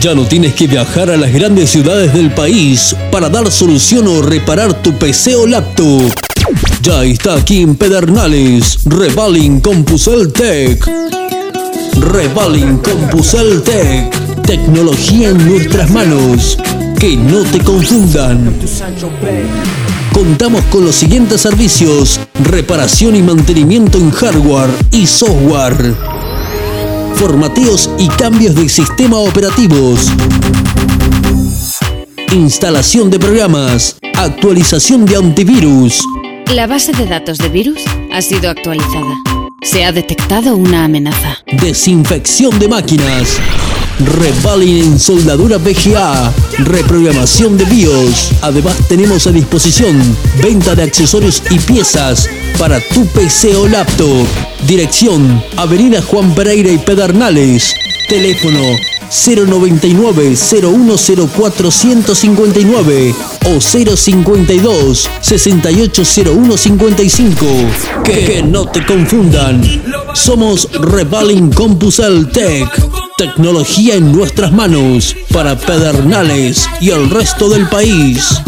Ya no tienes que viajar a las grandes ciudades del país para dar solución o reparar tu PC o laptop. Ya está aquí en Pedernales, Revaling Compusel Tech. Revaling Compusel Tech. Tecnología en nuestras manos. Que no te confundan. Contamos con los siguientes servicios: reparación y mantenimiento en hardware y software. Formateos y cambios de sistema operativos. Instalación de programas. Actualización de antivirus. La base de datos de virus ha sido actualizada. Se ha detectado una amenaza. Desinfección de máquinas. Revaling en soldadura VGA. Reprogramación de BIOS. Además tenemos a disposición venta de accesorios y piezas para tu PC o laptop. Dirección Avenida Juan Pereira y Pedernales. Teléfono 099 0104 159 o 052 680155. Que, que no te confundan. Somos Revaling Compusel Tech. Tecnología en nuestras manos para Pedernales y el resto del país.